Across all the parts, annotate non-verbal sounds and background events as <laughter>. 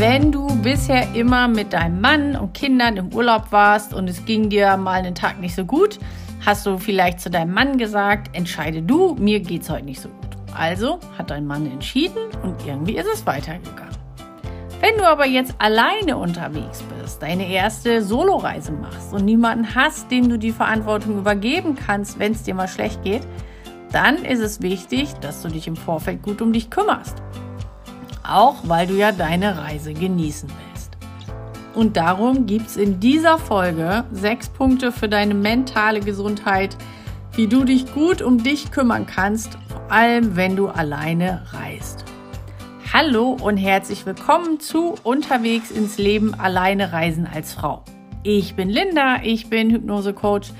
Wenn du bisher immer mit deinem Mann und Kindern im Urlaub warst und es ging dir mal einen Tag nicht so gut, hast du vielleicht zu deinem Mann gesagt, entscheide du, mir geht's heute nicht so gut. Also hat dein Mann entschieden und irgendwie ist es weitergegangen. Wenn du aber jetzt alleine unterwegs bist, deine erste Soloreise machst und niemanden hast, dem du die Verantwortung übergeben kannst, wenn es dir mal schlecht geht, dann ist es wichtig, dass du dich im Vorfeld gut um dich kümmerst. Auch weil du ja deine Reise genießen willst. Und darum gibt es in dieser Folge sechs Punkte für deine mentale Gesundheit, wie du dich gut um dich kümmern kannst, vor allem wenn du alleine reist. Hallo und herzlich willkommen zu Unterwegs ins Leben alleine reisen als Frau. Ich bin Linda, ich bin Hypnose-Coach.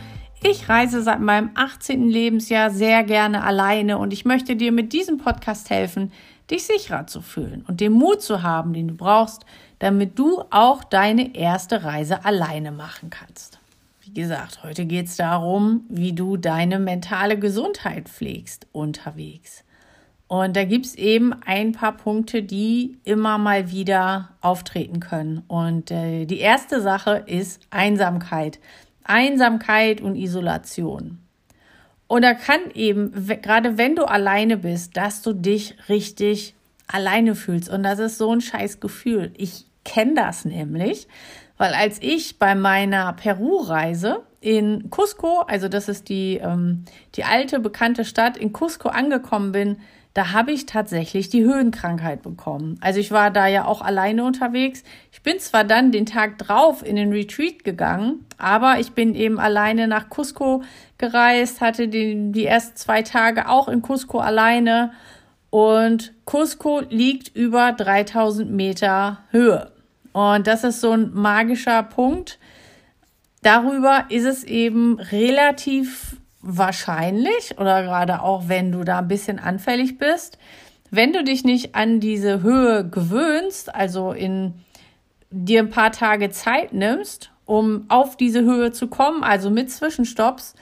Ich reise seit meinem 18. Lebensjahr sehr gerne alleine und ich möchte dir mit diesem Podcast helfen, dich sicherer zu fühlen und den Mut zu haben, den du brauchst, damit du auch deine erste Reise alleine machen kannst. Wie gesagt, heute geht es darum, wie du deine mentale Gesundheit pflegst unterwegs. Und da gibt es eben ein paar Punkte, die immer mal wieder auftreten können. Und äh, die erste Sache ist Einsamkeit. Einsamkeit und Isolation. Und da kann eben, gerade wenn du alleine bist, dass du dich richtig alleine fühlst. Und das ist so ein scheiß Gefühl. Ich kenne das nämlich, weil als ich bei meiner Peru-Reise in Cusco, also das ist die, ähm, die alte bekannte Stadt, in Cusco angekommen bin, da habe ich tatsächlich die Höhenkrankheit bekommen. Also ich war da ja auch alleine unterwegs. Ich bin zwar dann den Tag drauf in den Retreat gegangen, aber ich bin eben alleine nach Cusco gereist, hatte die, die ersten zwei Tage auch in Cusco alleine. Und Cusco liegt über 3000 Meter Höhe. Und das ist so ein magischer Punkt. Darüber ist es eben relativ wahrscheinlich oder gerade auch wenn du da ein bisschen anfällig bist, wenn du dich nicht an diese Höhe gewöhnst, also in dir ein paar Tage Zeit nimmst, um auf diese Höhe zu kommen, also mit Zwischenstopps,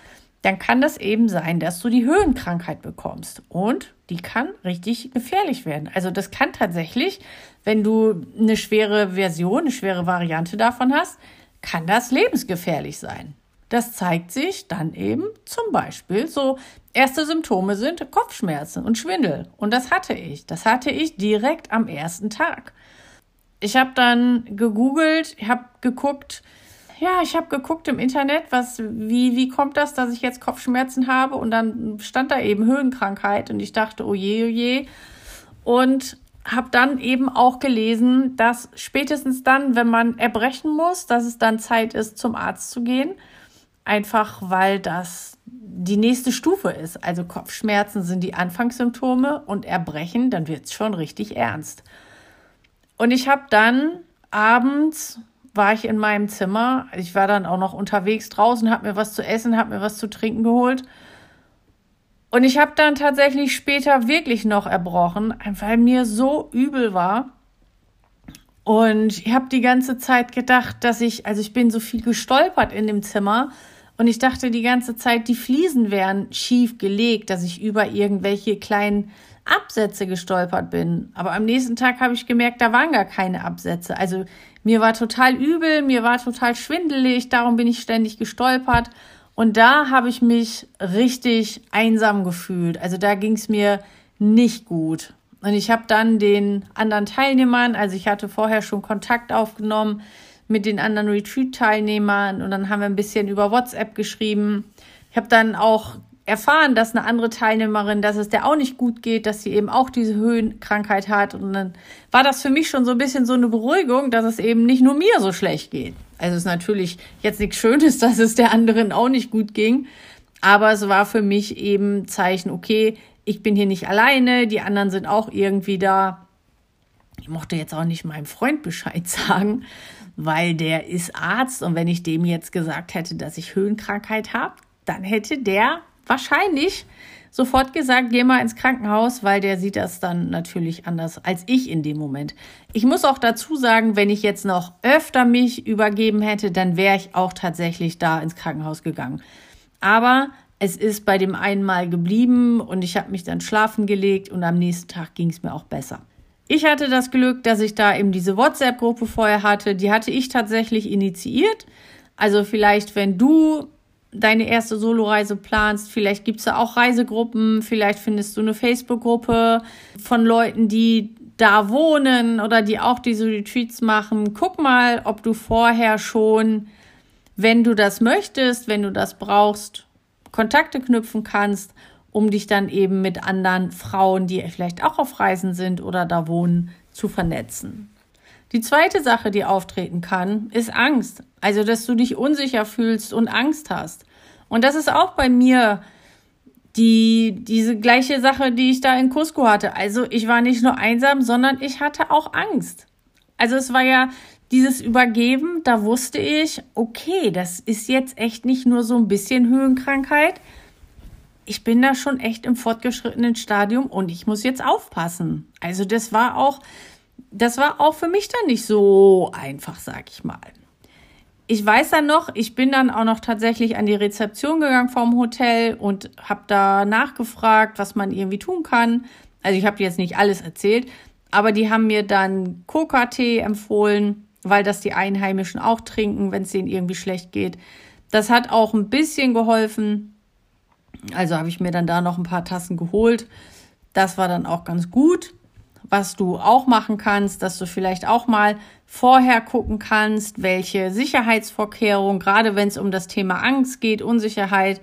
dann kann das eben sein, dass du die Höhenkrankheit bekommst. Und die kann richtig gefährlich werden. Also das kann tatsächlich, wenn du eine schwere Version, eine schwere Variante davon hast, kann das lebensgefährlich sein. Das zeigt sich dann eben zum Beispiel so, erste Symptome sind Kopfschmerzen und Schwindel. Und das hatte ich. Das hatte ich direkt am ersten Tag. Ich habe dann gegoogelt, habe geguckt, ja, ich habe geguckt im Internet, was, wie, wie kommt das, dass ich jetzt Kopfschmerzen habe? Und dann stand da eben Höhenkrankheit und ich dachte, oh je, oh je. Und habe dann eben auch gelesen, dass spätestens dann, wenn man erbrechen muss, dass es dann Zeit ist, zum Arzt zu gehen einfach weil das die nächste Stufe ist. Also Kopfschmerzen sind die Anfangssymptome und Erbrechen, dann wird es schon richtig ernst. Und ich habe dann abends war ich in meinem Zimmer. Ich war dann auch noch unterwegs draußen, habe mir was zu essen, habe mir was zu trinken geholt. Und ich habe dann tatsächlich später wirklich noch erbrochen, weil mir so übel war. Und ich habe die ganze Zeit gedacht, dass ich, also ich bin so viel gestolpert in dem Zimmer und ich dachte die ganze Zeit, die Fliesen wären schief gelegt, dass ich über irgendwelche kleinen Absätze gestolpert bin. Aber am nächsten Tag habe ich gemerkt, da waren gar keine Absätze. Also mir war total übel, mir war total schwindelig, darum bin ich ständig gestolpert. Und da habe ich mich richtig einsam gefühlt. Also da ging es mir nicht gut. Und ich habe dann den anderen Teilnehmern, also ich hatte vorher schon Kontakt aufgenommen, mit den anderen Retreat-Teilnehmern und dann haben wir ein bisschen über WhatsApp geschrieben. Ich habe dann auch erfahren, dass eine andere Teilnehmerin, dass es der auch nicht gut geht, dass sie eben auch diese Höhenkrankheit hat. Und dann war das für mich schon so ein bisschen so eine Beruhigung, dass es eben nicht nur mir so schlecht geht. Also es ist natürlich jetzt nichts Schönes, <laughs> dass es der anderen auch nicht gut ging. Aber es war für mich eben Zeichen, okay, ich bin hier nicht alleine, die anderen sind auch irgendwie da. Ich mochte jetzt auch nicht meinem Freund Bescheid <laughs> sagen, weil der ist Arzt und wenn ich dem jetzt gesagt hätte, dass ich Höhenkrankheit habe, dann hätte der wahrscheinlich sofort gesagt, geh mal ins Krankenhaus, weil der sieht das dann natürlich anders als ich in dem Moment. Ich muss auch dazu sagen, wenn ich jetzt noch öfter mich übergeben hätte, dann wäre ich auch tatsächlich da ins Krankenhaus gegangen. Aber es ist bei dem einen Mal geblieben und ich habe mich dann schlafen gelegt und am nächsten Tag ging es mir auch besser. Ich hatte das Glück, dass ich da eben diese WhatsApp-Gruppe vorher hatte. Die hatte ich tatsächlich initiiert. Also vielleicht, wenn du deine erste Soloreise planst, vielleicht gibt's da auch Reisegruppen, vielleicht findest du eine Facebook-Gruppe von Leuten, die da wohnen oder die auch diese Retreats machen. Guck mal, ob du vorher schon, wenn du das möchtest, wenn du das brauchst, Kontakte knüpfen kannst um dich dann eben mit anderen Frauen, die vielleicht auch auf Reisen sind oder da wohnen, zu vernetzen. Die zweite Sache, die auftreten kann, ist Angst. Also, dass du dich unsicher fühlst und Angst hast. Und das ist auch bei mir die, diese gleiche Sache, die ich da in Cusco hatte. Also, ich war nicht nur einsam, sondern ich hatte auch Angst. Also, es war ja dieses Übergeben, da wusste ich, okay, das ist jetzt echt nicht nur so ein bisschen Höhenkrankheit, ich bin da schon echt im fortgeschrittenen Stadium und ich muss jetzt aufpassen. Also das war auch, das war auch für mich dann nicht so einfach, sag ich mal. Ich weiß dann noch, ich bin dann auch noch tatsächlich an die Rezeption gegangen vom Hotel und habe da nachgefragt, was man irgendwie tun kann. Also ich habe jetzt nicht alles erzählt, aber die haben mir dann Coca-Tee empfohlen, weil das die Einheimischen auch trinken, wenn es denen irgendwie schlecht geht. Das hat auch ein bisschen geholfen. Also habe ich mir dann da noch ein paar Tassen geholt. Das war dann auch ganz gut. Was du auch machen kannst, dass du vielleicht auch mal vorher gucken kannst, welche Sicherheitsvorkehrungen, gerade wenn es um das Thema Angst geht, Unsicherheit,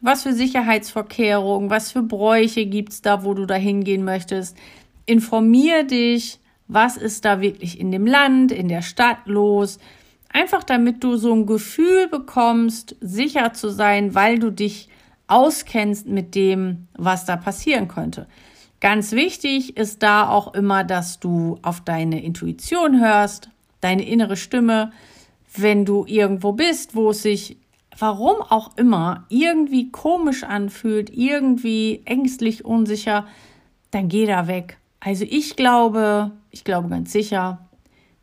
was für Sicherheitsvorkehrungen, was für Bräuche gibt's da, wo du da hingehen möchtest. Informier dich, was ist da wirklich in dem Land, in der Stadt los. Einfach damit du so ein Gefühl bekommst, sicher zu sein, weil du dich auskennst mit dem, was da passieren könnte. Ganz wichtig ist da auch immer, dass du auf deine Intuition hörst, deine innere Stimme. Wenn du irgendwo bist, wo es sich, warum auch immer, irgendwie komisch anfühlt, irgendwie ängstlich, unsicher, dann geh da weg. Also ich glaube, ich glaube ganz sicher,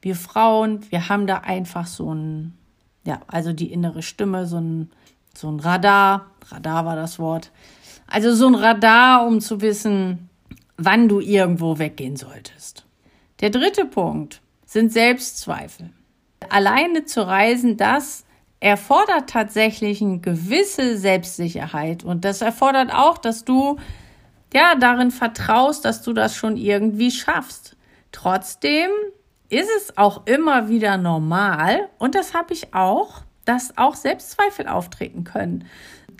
wir Frauen, wir haben da einfach so ein, ja, also die innere Stimme, so ein, so ein Radar, Radar war das Wort, also so ein Radar, um zu wissen, wann du irgendwo weggehen solltest. Der dritte Punkt sind Selbstzweifel. Alleine zu reisen, das erfordert tatsächlich eine gewisse Selbstsicherheit und das erfordert auch, dass du ja darin vertraust, dass du das schon irgendwie schaffst. Trotzdem ist es auch immer wieder normal und das habe ich auch dass auch Selbstzweifel auftreten können.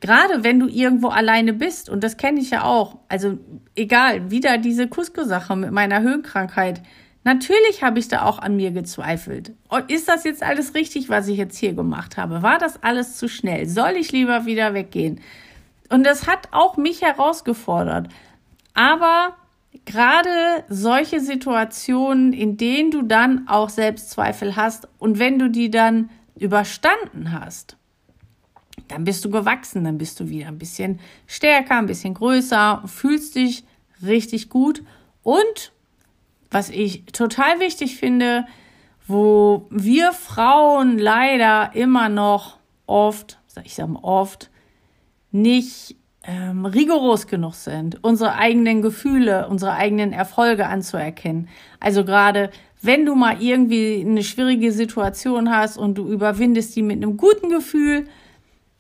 Gerade wenn du irgendwo alleine bist, und das kenne ich ja auch, also egal, wieder diese Cusco-Sache mit meiner Höhenkrankheit. Natürlich habe ich da auch an mir gezweifelt. Ist das jetzt alles richtig, was ich jetzt hier gemacht habe? War das alles zu schnell? Soll ich lieber wieder weggehen? Und das hat auch mich herausgefordert. Aber gerade solche Situationen, in denen du dann auch Selbstzweifel hast und wenn du die dann überstanden hast, dann bist du gewachsen, dann bist du wieder ein bisschen stärker, ein bisschen größer, fühlst dich richtig gut und was ich total wichtig finde, wo wir Frauen leider immer noch oft, ich sage mal oft, nicht ähm, rigoros genug sind, unsere eigenen Gefühle, unsere eigenen Erfolge anzuerkennen. Also gerade wenn du mal irgendwie eine schwierige Situation hast und du überwindest die mit einem guten Gefühl,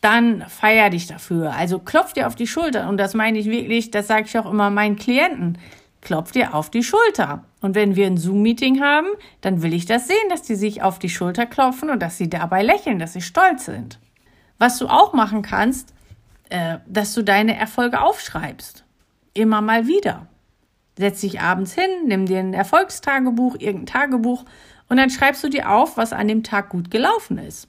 dann feier dich dafür. Also klopf dir auf die Schulter. Und das meine ich wirklich, das sage ich auch immer meinen Klienten. Klopf dir auf die Schulter. Und wenn wir ein Zoom-Meeting haben, dann will ich das sehen, dass die sich auf die Schulter klopfen und dass sie dabei lächeln, dass sie stolz sind. Was du auch machen kannst, äh, dass du deine Erfolge aufschreibst. Immer mal wieder. Setz dich abends hin, nimm dir ein Erfolgstagebuch, irgendein Tagebuch und dann schreibst du dir auf, was an dem Tag gut gelaufen ist.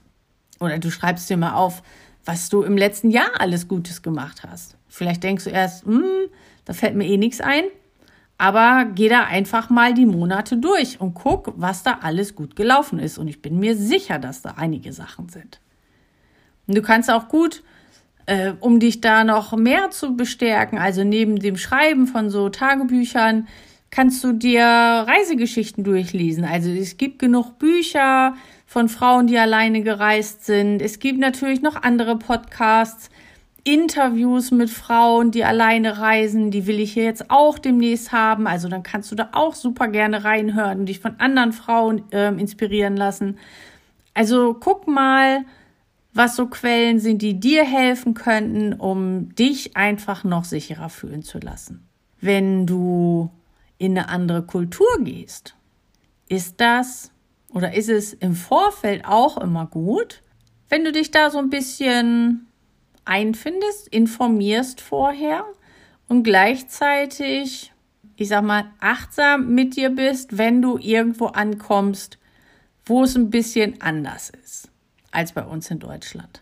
Oder du schreibst dir mal auf, was du im letzten Jahr alles Gutes gemacht hast. Vielleicht denkst du erst, hm, da fällt mir eh nichts ein. Aber geh da einfach mal die Monate durch und guck, was da alles gut gelaufen ist. Und ich bin mir sicher, dass da einige Sachen sind. Und du kannst auch gut äh, um dich da noch mehr zu bestärken, also neben dem Schreiben von so Tagebüchern, kannst du dir Reisegeschichten durchlesen. Also es gibt genug Bücher von Frauen, die alleine gereist sind. Es gibt natürlich noch andere Podcasts. Interviews mit Frauen, die alleine reisen, die will ich hier jetzt auch demnächst haben. Also dann kannst du da auch super gerne reinhören und dich von anderen Frauen äh, inspirieren lassen. Also guck mal, was so Quellen sind, die dir helfen könnten, um dich einfach noch sicherer fühlen zu lassen. Wenn du in eine andere Kultur gehst, ist das oder ist es im Vorfeld auch immer gut, wenn du dich da so ein bisschen einfindest, informierst vorher und gleichzeitig, ich sag mal, achtsam mit dir bist, wenn du irgendwo ankommst, wo es ein bisschen anders ist als bei uns in Deutschland.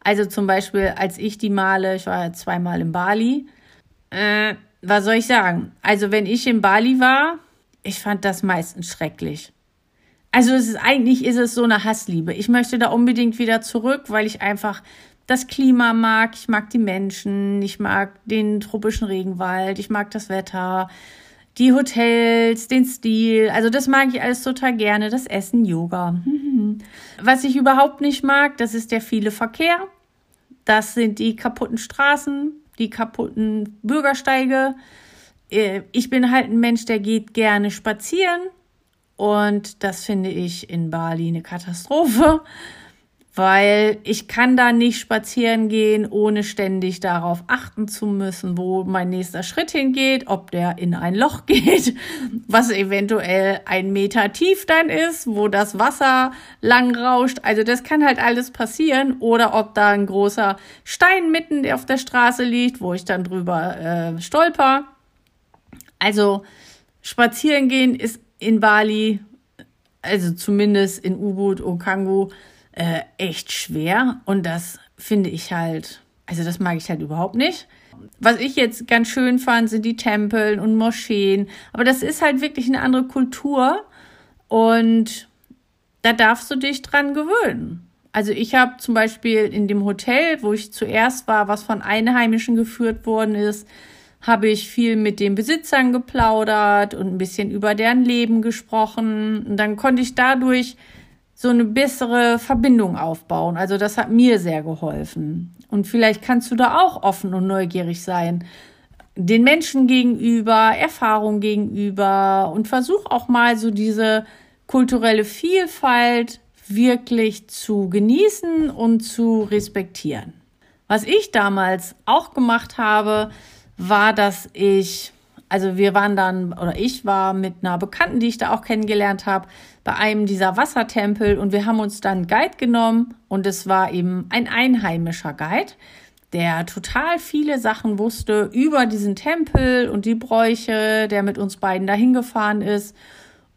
Also zum Beispiel, als ich die Male, ich war ja zweimal in Bali, äh, was soll ich sagen? Also wenn ich in Bali war, ich fand das meistens schrecklich. Also es ist eigentlich ist es so eine Hassliebe. Ich möchte da unbedingt wieder zurück, weil ich einfach das Klima mag, ich mag die Menschen, ich mag den tropischen Regenwald, ich mag das Wetter, die Hotels, den Stil. Also das mag ich alles total gerne, das Essen, Yoga. Was ich überhaupt nicht mag, das ist der viele Verkehr. Das sind die kaputten Straßen, die kaputten Bürgersteige. Äh, ich bin halt ein Mensch, der geht gerne spazieren. Und das finde ich in Bali eine Katastrophe weil ich kann da nicht spazieren gehen, ohne ständig darauf achten zu müssen, wo mein nächster Schritt hingeht, ob der in ein Loch <laughs> geht, was eventuell ein Meter tief dann ist, wo das Wasser lang rauscht. Also das kann halt alles passieren oder ob da ein großer Stein mitten auf der Straße liegt, wo ich dann drüber äh, stolper. Also spazieren gehen ist in Bali, also zumindest in Ubud, Okangu, äh, echt schwer und das finde ich halt, also das mag ich halt überhaupt nicht. Was ich jetzt ganz schön fand, sind die Tempel und Moscheen, aber das ist halt wirklich eine andere Kultur und da darfst du dich dran gewöhnen. Also ich habe zum Beispiel in dem Hotel, wo ich zuerst war, was von Einheimischen geführt worden ist, habe ich viel mit den Besitzern geplaudert und ein bisschen über deren Leben gesprochen. Und dann konnte ich dadurch so eine bessere Verbindung aufbauen. Also das hat mir sehr geholfen. Und vielleicht kannst du da auch offen und neugierig sein. Den Menschen gegenüber, Erfahrung gegenüber und versuch auch mal so diese kulturelle Vielfalt wirklich zu genießen und zu respektieren. Was ich damals auch gemacht habe, war, dass ich also wir waren dann, oder ich war mit einer Bekannten, die ich da auch kennengelernt habe, bei einem dieser Wassertempel und wir haben uns dann Guide genommen und es war eben ein einheimischer Guide, der total viele Sachen wusste über diesen Tempel und die Bräuche, der mit uns beiden dahin gefahren ist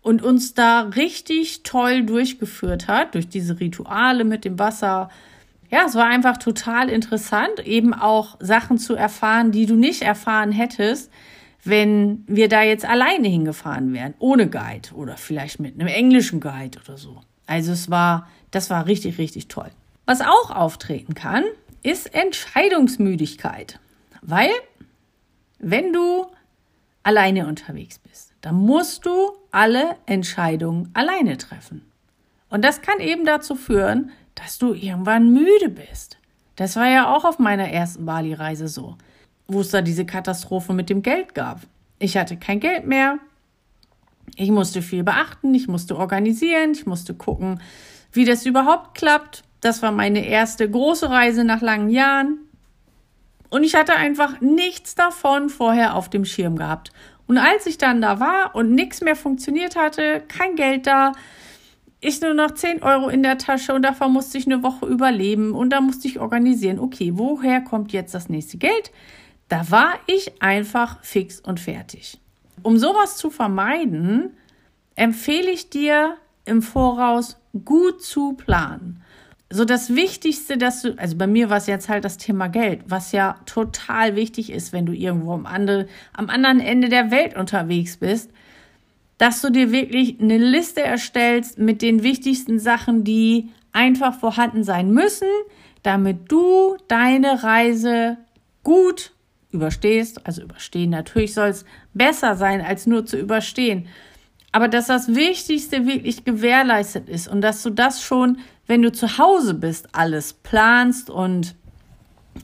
und uns da richtig toll durchgeführt hat, durch diese Rituale mit dem Wasser. Ja, es war einfach total interessant, eben auch Sachen zu erfahren, die du nicht erfahren hättest, wenn wir da jetzt alleine hingefahren wären, ohne Guide oder vielleicht mit einem englischen Guide oder so. Also es war, das war richtig, richtig toll. Was auch auftreten kann, ist Entscheidungsmüdigkeit. Weil, wenn du alleine unterwegs bist, dann musst du alle Entscheidungen alleine treffen. Und das kann eben dazu führen, dass du irgendwann müde bist. Das war ja auch auf meiner ersten Bali-Reise so wo es da diese Katastrophe mit dem Geld gab. Ich hatte kein Geld mehr. Ich musste viel beachten, ich musste organisieren, ich musste gucken, wie das überhaupt klappt. Das war meine erste große Reise nach langen Jahren. Und ich hatte einfach nichts davon vorher auf dem Schirm gehabt. Und als ich dann da war und nichts mehr funktioniert hatte, kein Geld da, ich nur noch 10 Euro in der Tasche und davon musste ich eine Woche überleben und da musste ich organisieren, okay, woher kommt jetzt das nächste Geld? Da war ich einfach fix und fertig. Um sowas zu vermeiden, empfehle ich dir im Voraus gut zu planen. So das Wichtigste, dass du, also bei mir war es jetzt halt das Thema Geld, was ja total wichtig ist, wenn du irgendwo am, andere, am anderen Ende der Welt unterwegs bist, dass du dir wirklich eine Liste erstellst mit den wichtigsten Sachen, die einfach vorhanden sein müssen, damit du deine Reise gut überstehst, also überstehen, natürlich soll es besser sein, als nur zu überstehen. Aber dass das Wichtigste wirklich gewährleistet ist und dass du das schon, wenn du zu Hause bist, alles planst und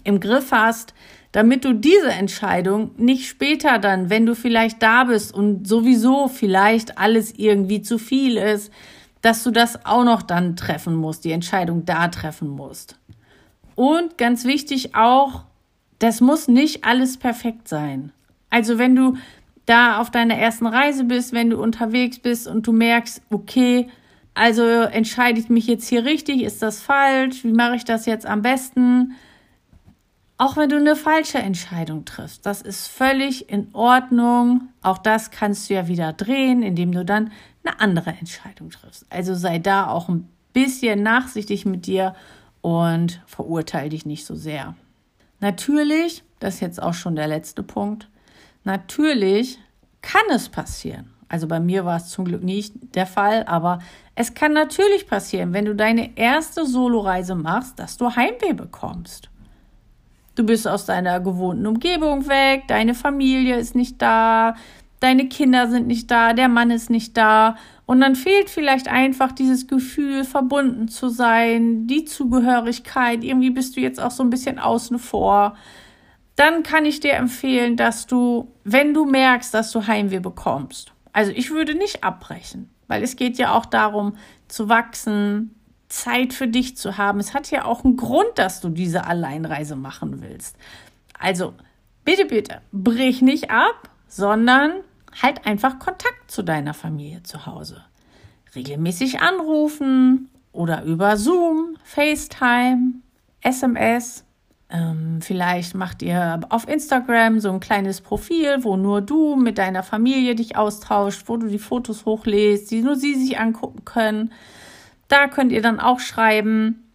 im Griff hast, damit du diese Entscheidung nicht später dann, wenn du vielleicht da bist und sowieso vielleicht alles irgendwie zu viel ist, dass du das auch noch dann treffen musst, die Entscheidung da treffen musst. Und ganz wichtig auch, das muss nicht alles perfekt sein. Also wenn du da auf deiner ersten Reise bist, wenn du unterwegs bist und du merkst, okay, also entscheide ich mich jetzt hier richtig, ist das falsch, wie mache ich das jetzt am besten? Auch wenn du eine falsche Entscheidung triffst, das ist völlig in Ordnung. Auch das kannst du ja wieder drehen, indem du dann eine andere Entscheidung triffst. Also sei da auch ein bisschen nachsichtig mit dir und verurteile dich nicht so sehr. Natürlich, das ist jetzt auch schon der letzte Punkt, natürlich kann es passieren. Also bei mir war es zum Glück nicht der Fall, aber es kann natürlich passieren, wenn du deine erste Soloreise machst, dass du Heimweh bekommst. Du bist aus deiner gewohnten Umgebung weg, deine Familie ist nicht da, deine Kinder sind nicht da, der Mann ist nicht da und dann fehlt vielleicht einfach dieses Gefühl, verbunden zu sein, die Zugehörigkeit, irgendwie bist du jetzt auch so ein bisschen außen vor. Dann kann ich dir empfehlen, dass du, wenn du merkst, dass du Heimweh bekommst, also ich würde nicht abbrechen, weil es geht ja auch darum, zu wachsen, Zeit für dich zu haben. Es hat ja auch einen Grund, dass du diese Alleinreise machen willst. Also bitte, bitte, brich nicht ab, sondern halt einfach Kontakt zu deiner Familie zu Hause. Regelmäßig anrufen oder über Zoom, FaceTime, SMS. Ähm, vielleicht macht ihr auf Instagram so ein kleines Profil, wo nur du mit deiner Familie dich austauscht, wo du die Fotos hochlädst, die nur sie sich angucken können. Da könnt ihr dann auch schreiben.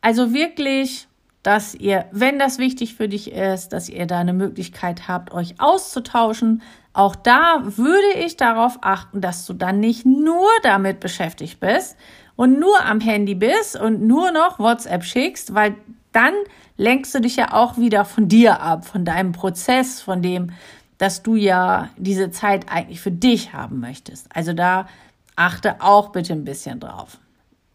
Also wirklich, dass ihr, wenn das wichtig für dich ist, dass ihr da eine Möglichkeit habt, euch auszutauschen, auch da würde ich darauf achten, dass du dann nicht nur damit beschäftigt bist und nur am Handy bist und nur noch WhatsApp schickst, weil dann lenkst du dich ja auch wieder von dir ab, von deinem Prozess, von dem, dass du ja diese Zeit eigentlich für dich haben möchtest. Also da achte auch bitte ein bisschen drauf.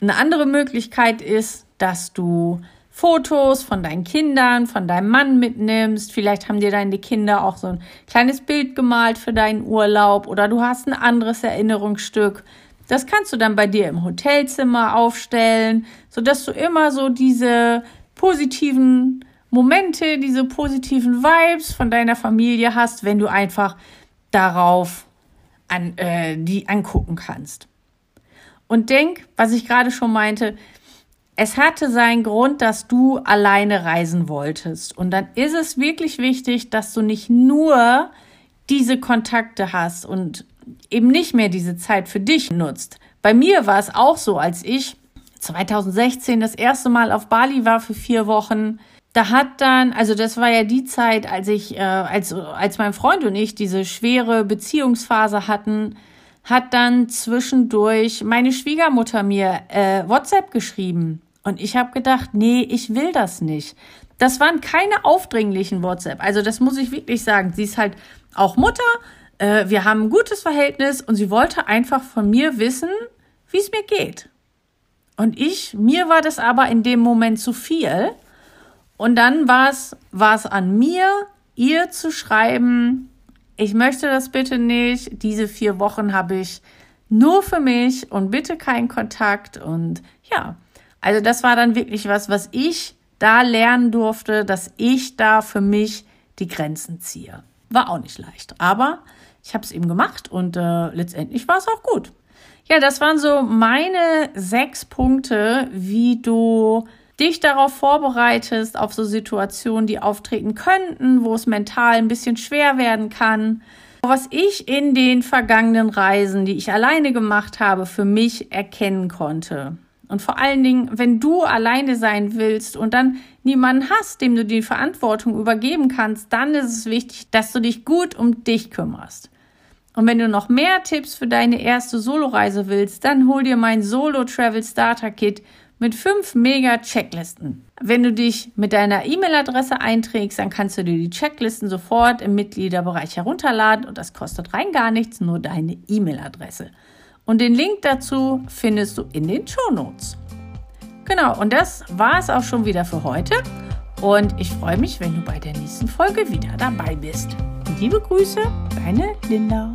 Eine andere Möglichkeit ist, dass du Fotos von deinen Kindern, von deinem Mann mitnimmst. Vielleicht haben dir deine Kinder auch so ein kleines Bild gemalt für deinen Urlaub oder du hast ein anderes Erinnerungsstück. Das kannst du dann bei dir im Hotelzimmer aufstellen, sodass du immer so diese positiven Momente, diese positiven Vibes von deiner Familie hast, wenn du einfach darauf an, äh, die angucken kannst. Und denk, was ich gerade schon meinte, es hatte seinen Grund, dass du alleine reisen wolltest. Und dann ist es wirklich wichtig, dass du nicht nur diese Kontakte hast und eben nicht mehr diese Zeit für dich nutzt. Bei mir war es auch so, als ich 2016 das erste Mal auf Bali war für vier Wochen. Da hat dann, also das war ja die Zeit, als ich, äh, als, als mein Freund und ich diese schwere Beziehungsphase hatten, hat dann zwischendurch meine Schwiegermutter mir äh, WhatsApp geschrieben und ich habe gedacht, nee, ich will das nicht. Das waren keine aufdringlichen WhatsApp. Also das muss ich wirklich sagen. Sie ist halt auch Mutter. Äh, wir haben ein gutes Verhältnis und sie wollte einfach von mir wissen, wie es mir geht. Und ich, mir war das aber in dem Moment zu viel. Und dann war es, war es an mir, ihr zu schreiben, ich möchte das bitte nicht. Diese vier Wochen habe ich nur für mich und bitte keinen Kontakt. Und ja, also das war dann wirklich was, was ich da lernen durfte, dass ich da für mich die Grenzen ziehe. War auch nicht leicht, aber ich habe es eben gemacht und äh, letztendlich war es auch gut. Ja, das waren so meine sechs Punkte, wie du dich darauf vorbereitest, auf so Situationen, die auftreten könnten, wo es mental ein bisschen schwer werden kann. Was ich in den vergangenen Reisen, die ich alleine gemacht habe, für mich erkennen konnte. Und vor allen Dingen, wenn du alleine sein willst und dann niemanden hast, dem du die Verantwortung übergeben kannst, dann ist es wichtig, dass du dich gut um dich kümmerst. Und wenn du noch mehr Tipps für deine erste Soloreise willst, dann hol dir mein Solo Travel Starter Kit mit fünf mega Checklisten. Wenn du dich mit deiner E-Mail-Adresse einträgst, dann kannst du dir die Checklisten sofort im Mitgliederbereich herunterladen und das kostet rein gar nichts, nur deine E-Mail-Adresse. Und den Link dazu findest du in den Show Notes. Genau, und das war es auch schon wieder für heute. Und ich freue mich, wenn du bei der nächsten Folge wieder dabei bist. Liebe Grüße, deine Linda.